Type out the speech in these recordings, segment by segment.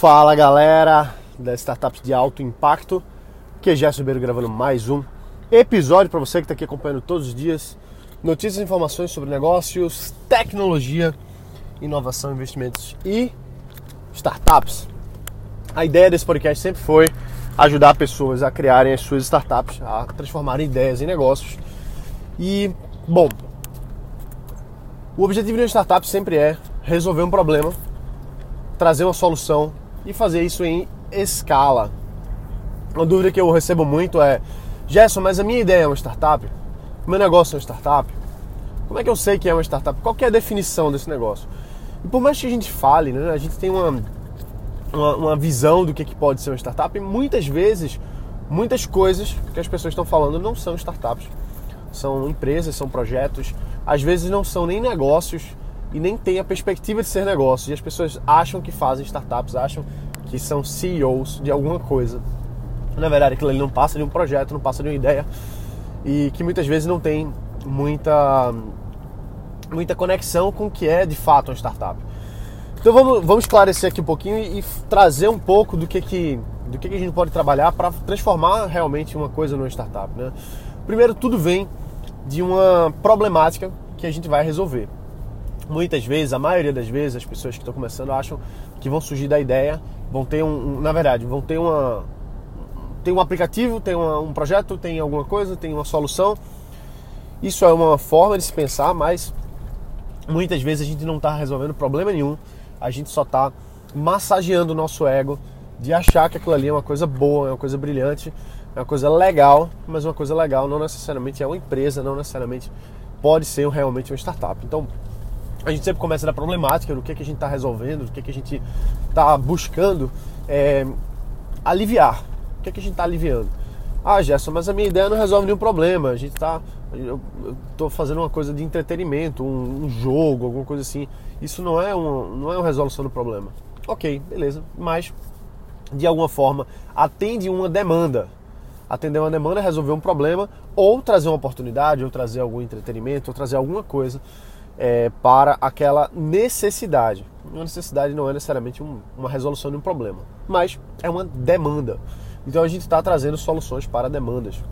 Fala galera das startups de alto impacto, que é Gerson Ribeiro gravando mais um episódio para você que está aqui acompanhando todos os dias notícias e informações sobre negócios, tecnologia, inovação, investimentos e startups. A ideia desse podcast sempre foi ajudar pessoas a criarem as suas startups, a transformarem ideias em negócios. E, bom, o objetivo de uma startup sempre é resolver um problema, trazer uma solução e fazer isso em escala. Uma dúvida que eu recebo muito é: Gerson, mas a minha ideia é uma startup? O meu negócio é uma startup? Como é que eu sei que é uma startup? Qual é a definição desse negócio? E por mais que a gente fale, né, a gente tem uma, uma, uma visão do que, que pode ser uma startup, e muitas vezes, muitas coisas que as pessoas estão falando não são startups. São empresas, são projetos, às vezes não são nem negócios e nem tem a perspectiva de ser negócio. E as pessoas acham que fazem startups, acham que são CEOs de alguma coisa. Na verdade, aquilo ali não passa de um projeto, não passa de uma ideia e que muitas vezes não tem muita, muita conexão com o que é de fato uma startup. Então vamos, vamos esclarecer aqui um pouquinho e, trazer um pouco do que, que, do que, que a gente pode trabalhar para transformar realmente uma coisa numa startup. Né? Primeiro, tudo vem de uma problemática que a gente vai resolver. Muitas vezes, a maioria das vezes, as pessoas que estão começando acham que vão surgir da ideia, vão ter um, um na verdade, vão ter uma tem um aplicativo, tem uma, um projeto, tem alguma coisa, tem uma solução. Isso é uma forma de se pensar, mas muitas vezes a gente não está resolvendo problema nenhum. A gente só está massageando o nosso ego de achar que aquilo ali é uma coisa boa, é uma coisa brilhante, é uma coisa legal, mas uma coisa legal não necessariamente é uma empresa, não necessariamente pode ser realmente uma startup. Então, a gente sempre começa da problemática, do que, que a gente está resolvendo, do que, que a gente está buscando é, aliviar. O que, que a gente está aliviando? Ah, Gerson, mas a minha ideia não resolve nenhum problema. A gente está. Eu estou fazendo uma coisa de entretenimento, um, um, jogo, alguma coisa assim. Isso não é, uma, não é uma resolução do problema. Ok, beleza. Mas, de alguma forma, atende uma demanda. Atender uma demanda é resolver um problema, ou trazer uma oportunidade, ou trazer algum entretenimento, ou trazer alguma coisa é, para aquela necessidade. Uma necessidade não é necessariamente um, uma resolução de um problema, mas é uma demanda. Então a gente está trazendo soluções para demandas.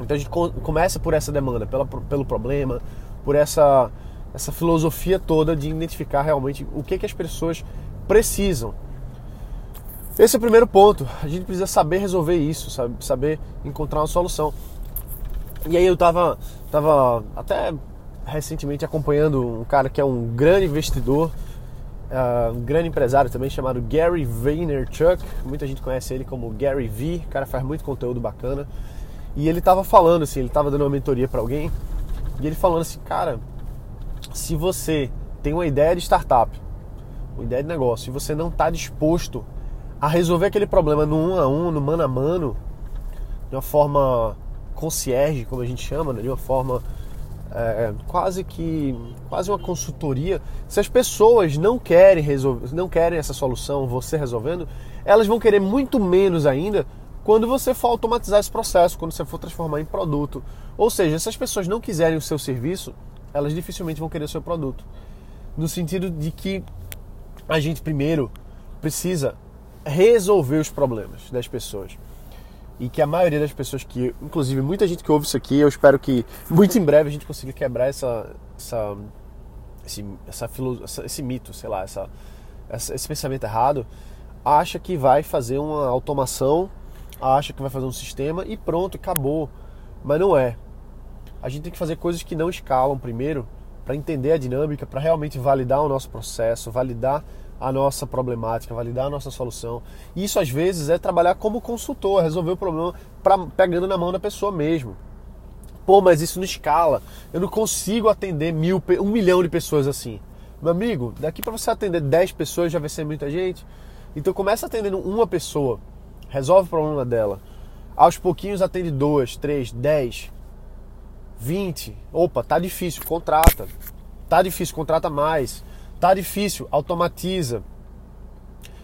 Então a gente começa por essa demanda, pela, pelo problema, por essa, essa filosofia toda de identificar realmente o que, que as pessoas precisam. Esse é o primeiro ponto. A gente precisa saber resolver isso, sabe? saber encontrar uma solução. E aí eu estava tava até recentemente acompanhando um cara que é um grande investidor, uh, um grande empresário também chamado Gary Vaynerchuk. Muita gente conhece ele como Gary V. O cara faz muito conteúdo bacana. E ele estava falando assim, ele estava dando uma mentoria para alguém e ele falando assim, cara, se você tem uma ideia de startup, uma ideia de negócio, e você não está disposto a resolver aquele problema no um a um, no mano a mano, de uma forma concierge, como a gente chama, né? de uma forma é, quase que quase uma consultoria. Se as pessoas não querem resolver, não querem essa solução, você resolvendo, elas vão querer muito menos ainda quando você for automatizar esse processo, quando você for transformar em produto. Ou seja, se as pessoas não quiserem o seu serviço, elas dificilmente vão querer o seu produto. No sentido de que a gente primeiro precisa resolver os problemas das pessoas e que a maioria das pessoas que, inclusive muita gente que ouve isso aqui, eu espero que muito em breve a gente consiga quebrar essa, essa, esse, essa, essa esse mito, sei lá, essa, essa, esse pensamento errado, acha que vai fazer uma automação, acha que vai fazer um sistema e pronto, acabou. Mas não é. A gente tem que fazer coisas que não escalam primeiro para entender a dinâmica, para realmente validar o nosso processo, validar a nossa problemática, validar a nossa solução. E isso às vezes é trabalhar como consultor, resolver o problema pra, pegando na mão da pessoa mesmo. Pô, mas isso não escala. Eu não consigo atender mil, um milhão de pessoas assim. Meu amigo, daqui para você atender 10 pessoas já vai ser muita gente. Então começa atendendo uma pessoa, resolve o problema dela. Aos pouquinhos atende duas, três, dez, vinte. Opa, tá difícil, contrata. Tá difícil, contrata mais. Tá difícil, automatiza.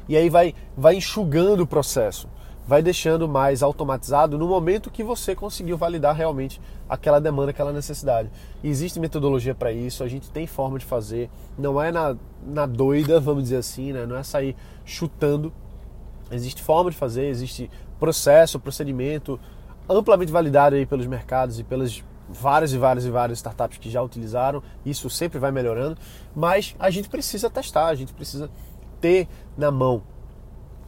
E aí vai, vai enxugando o processo. vai deixando mais automatizado no momento que você conseguiu validar realmente aquela demanda, aquela necessidade. Existe metodologia para isso, a gente tem forma de fazer, não é na, na doida, vamos dizer assim, né? não é sair chutando. Existe forma de fazer, existe processo, procedimento amplamente validado aí pelos mercados e pelas várias e várias e várias startups que já utilizaram. Isso sempre vai melhorando, mas a gente precisa testar, a gente precisa ter na mão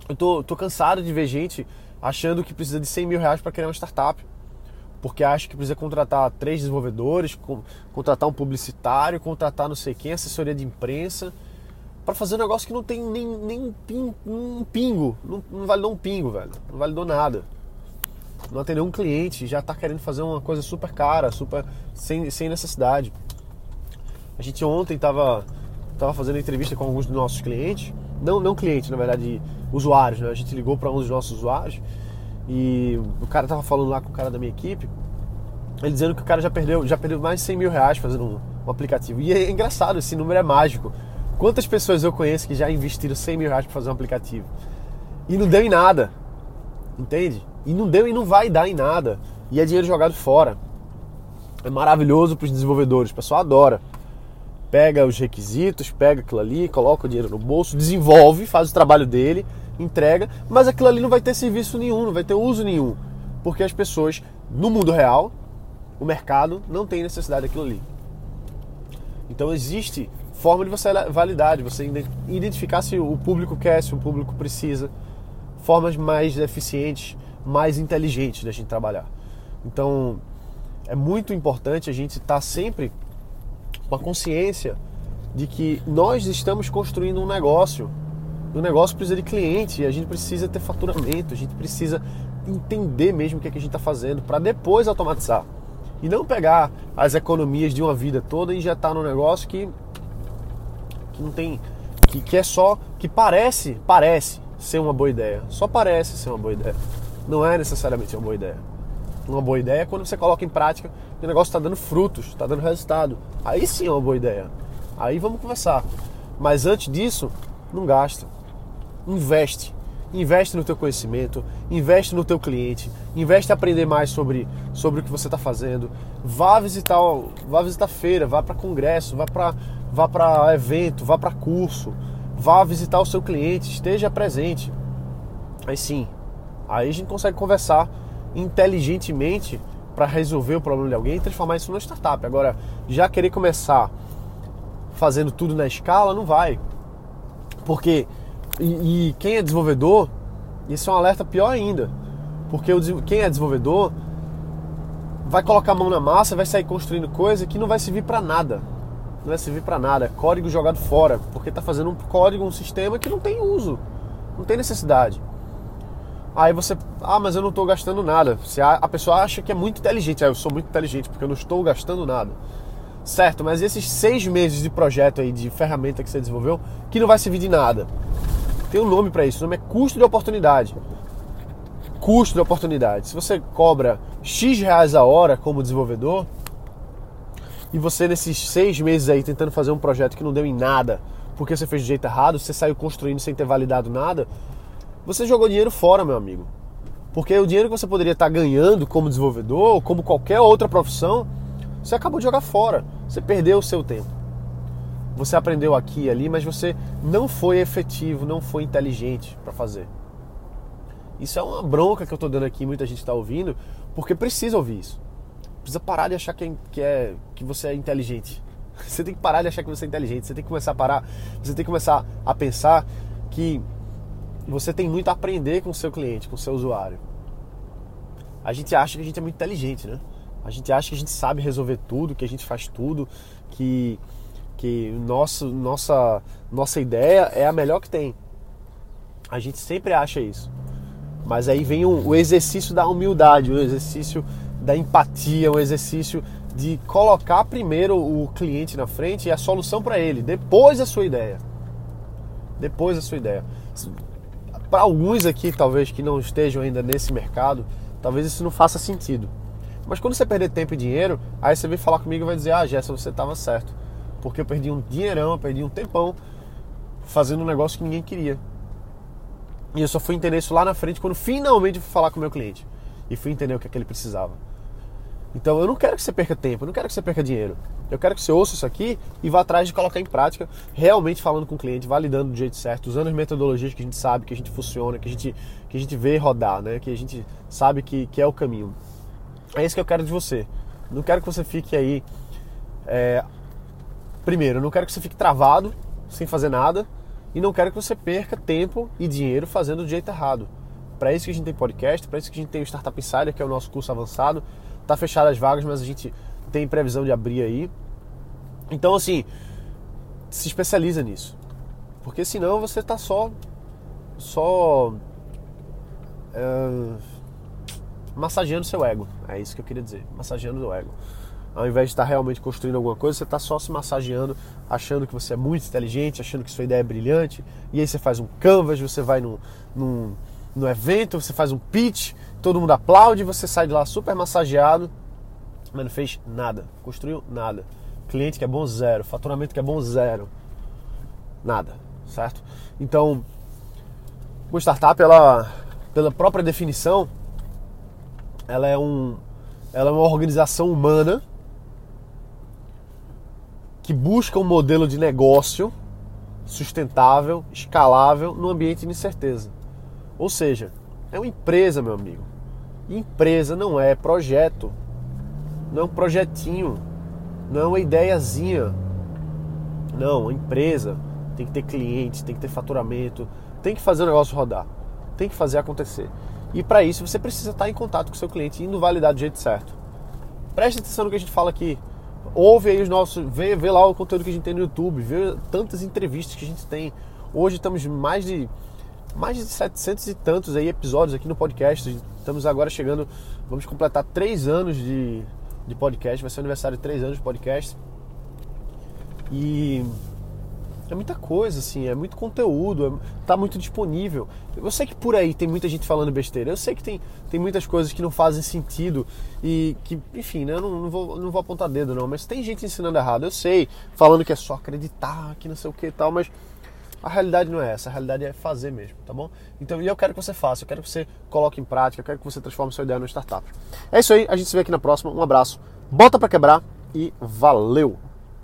eu tô, tô cansado de ver gente achando que precisa de 100 mil reais para criar uma startup. Porque acha que precisa contratar três desenvolvedores, contratar um publicitário, contratar não sei quem, assessoria de imprensa, para fazer um negócio que não tem nem, nem um pingo. Não, não validou um pingo, velho. Não validou nada. Não atendeu um cliente, já está querendo fazer uma coisa super cara, super sem, sem necessidade. A gente ontem estava tava fazendo entrevista com alguns dos nossos clientes não, não cliente, na verdade, usuários, né? A gente ligou para um dos nossos usuários e o cara tava falando lá com o cara da minha equipe, ele dizendo que o cara já perdeu, já perdeu mais de 100 mil reais fazendo um, um aplicativo. E é engraçado, esse número é mágico. Quantas pessoas eu conheço que já investiram 100 mil reais para fazer um aplicativo? E não deu em nada. Entende? E não deu e não vai dar em nada. E é dinheiro jogado fora. É maravilhoso para os desenvolvedores, o pessoal adora pega os requisitos, pega aquilo ali, coloca o dinheiro no bolso, desenvolve, faz o trabalho dele, entrega, mas aquilo ali não vai ter serviço nenhum, não vai ter uso nenhum, porque as pessoas no mundo real, o mercado não tem necessidade daquilo ali. Então existe forma de você validar, de você identificar se o público quer, se o público precisa, formas mais eficientes, mais inteligentes da gente trabalhar. Então é muito importante a gente estar tá sempre com a consciência de que nós estamos construindo um negócio. O negócio precisa de cliente, a gente precisa ter faturamento, a gente precisa entender mesmo o que, é que a gente está fazendo para depois automatizar. E não pegar as economias de uma vida toda e injetar num negócio que, que não tem. Que, que é só. que parece, parece ser uma boa ideia. Só parece ser uma boa ideia. Não é necessariamente uma boa ideia. Uma boa ideia é quando você coloca em prática e o negócio está dando frutos, está dando resultado. Aí sim é uma boa ideia. Aí vamos conversar. Mas antes disso, não gasta. Investe. Investe no teu conhecimento, investe no teu cliente, investe em aprender mais sobre, sobre o que você está fazendo. Vá visitar, vá visitar feira, vá para congresso, vá para vá para evento, vá para curso, vá visitar o seu cliente, esteja presente. Aí sim, aí a gente consegue conversar inteligentemente para resolver o problema de alguém e transformar isso numa startup. Agora, já querer começar fazendo tudo na escala, não vai. Porque, e, e quem é desenvolvedor, isso é um alerta pior ainda. Porque o, quem é desenvolvedor vai colocar a mão na massa, vai sair construindo coisa que não vai servir para nada. Não vai servir para nada. É código jogado fora. Porque está fazendo um código, um sistema que não tem uso. Não tem necessidade. Aí você, ah, mas eu não estou gastando nada. Se a, a, pessoa acha que é muito inteligente, ah, eu sou muito inteligente porque eu não estou gastando nada. Certo, mas esses seis meses de projeto aí, de ferramenta que você desenvolveu, que não vai servir de nada. Tem um nome para isso, o nome é custo de oportunidade. Custo de oportunidade. Se você cobra X reais a hora como desenvolvedor, e você nesses seis meses aí tentando fazer um projeto que não deu em nada, porque você fez do jeito errado, você saiu construindo sem ter validado nada, você jogou dinheiro fora, meu amigo. Porque o dinheiro que você poderia estar ganhando como desenvolvedor, ou como qualquer outra profissão, você acabou de jogar fora. Você perdeu o seu tempo. Você aprendeu aqui e ali, mas você não foi efetivo, não foi inteligente para fazer. Isso é uma bronca que eu estou dando aqui, muita gente está ouvindo, porque precisa ouvir isso. Precisa parar de achar que, é, que, é, que você é inteligente. Você tem que parar de achar que você é inteligente. Você tem que começar a parar, você tem que começar a pensar que você tem muito a aprender com o seu cliente, com o seu usuário. A gente acha que a gente é muito inteligente, né? A gente acha que a gente sabe resolver tudo, que a gente faz tudo, que, que nosso, nossa, nossa ideia é a melhor que tem. A gente sempre acha isso. Mas aí vem o, o exercício da humildade, o exercício da empatia, o exercício de colocar primeiro o cliente na frente e a solução para ele, depois a sua ideia. Depois a sua ideia para alguns aqui, talvez que não estejam ainda nesse mercado, talvez isso não faça sentido. Mas quando você perder tempo e dinheiro, aí você vem falar comigo e vai dizer: Ah, Gerson, você estava certo. Porque eu perdi um dinheirão, eu perdi um tempão fazendo um negócio que ninguém queria. E eu só fui entender isso lá na frente quando finalmente fui falar com o meu cliente. E fui entender o que, é que ele precisava. Então eu não quero que você perca tempo, eu não quero que você perca dinheiro. Eu quero que você ouça isso aqui e vá atrás de colocar em prática, realmente falando com o cliente, validando do jeito certo, usando as metodologias que a gente sabe, que a gente funciona, que a gente, que a gente vê rodar, né? que a gente sabe que, que é o caminho. É isso que eu quero de você. Não quero que você fique aí. É... Primeiro, não quero que você fique travado, sem fazer nada, e não quero que você perca tempo e dinheiro fazendo do jeito errado. Para isso que a gente tem podcast, para isso que a gente tem o Startup Insider, que é o nosso curso avançado. Tá fechado as vagas, mas a gente tem previsão de abrir aí. Então, assim, se especializa nisso. Porque senão você tá só. Só. É, massageando seu ego. É isso que eu queria dizer. Massageando o ego. Ao invés de estar realmente construindo alguma coisa, você está só se massageando, achando que você é muito inteligente, achando que sua ideia é brilhante. E aí você faz um canvas, você vai num, num, num evento, você faz um pitch, todo mundo aplaude, você sai de lá super massageado, mas não fez nada, construiu nada. Cliente que é bom, zero. Faturamento que é bom, zero. Nada, certo? Então, uma startup, ela, pela própria definição, ela é, um, ela é uma organização humana que busca um modelo de negócio sustentável, escalável no ambiente de incerteza. Ou seja, é uma empresa, meu amigo. Empresa não é projeto, não é um projetinho, não é uma ideiazinha. Não, uma empresa tem que ter clientes, tem que ter faturamento, tem que fazer o negócio rodar, tem que fazer acontecer. E para isso você precisa estar em contato com o seu cliente, indo validar do jeito certo. Preste atenção no que a gente fala aqui ouve aí os nossos, vê, vê lá o conteúdo que a gente tem no YouTube, vê tantas entrevistas que a gente tem. Hoje estamos mais de mais de 700 e tantos aí episódios aqui no podcast. Estamos agora chegando, vamos completar três anos de, de podcast, vai ser aniversário de três anos de podcast. E é muita coisa, assim, é muito conteúdo, é, tá muito disponível. Eu sei que por aí tem muita gente falando besteira, eu sei que tem, tem muitas coisas que não fazem sentido e que, enfim, né, eu não, não, vou, não vou apontar dedo não, mas tem gente ensinando errado, eu sei, falando que é só acreditar, que não sei o que e tal, mas a realidade não é essa, a realidade é fazer mesmo, tá bom? Então, e eu quero que você faça, eu quero que você coloque em prática, eu quero que você transforme sua ideia numa startup. É isso aí, a gente se vê aqui na próxima, um abraço, bota para quebrar e valeu!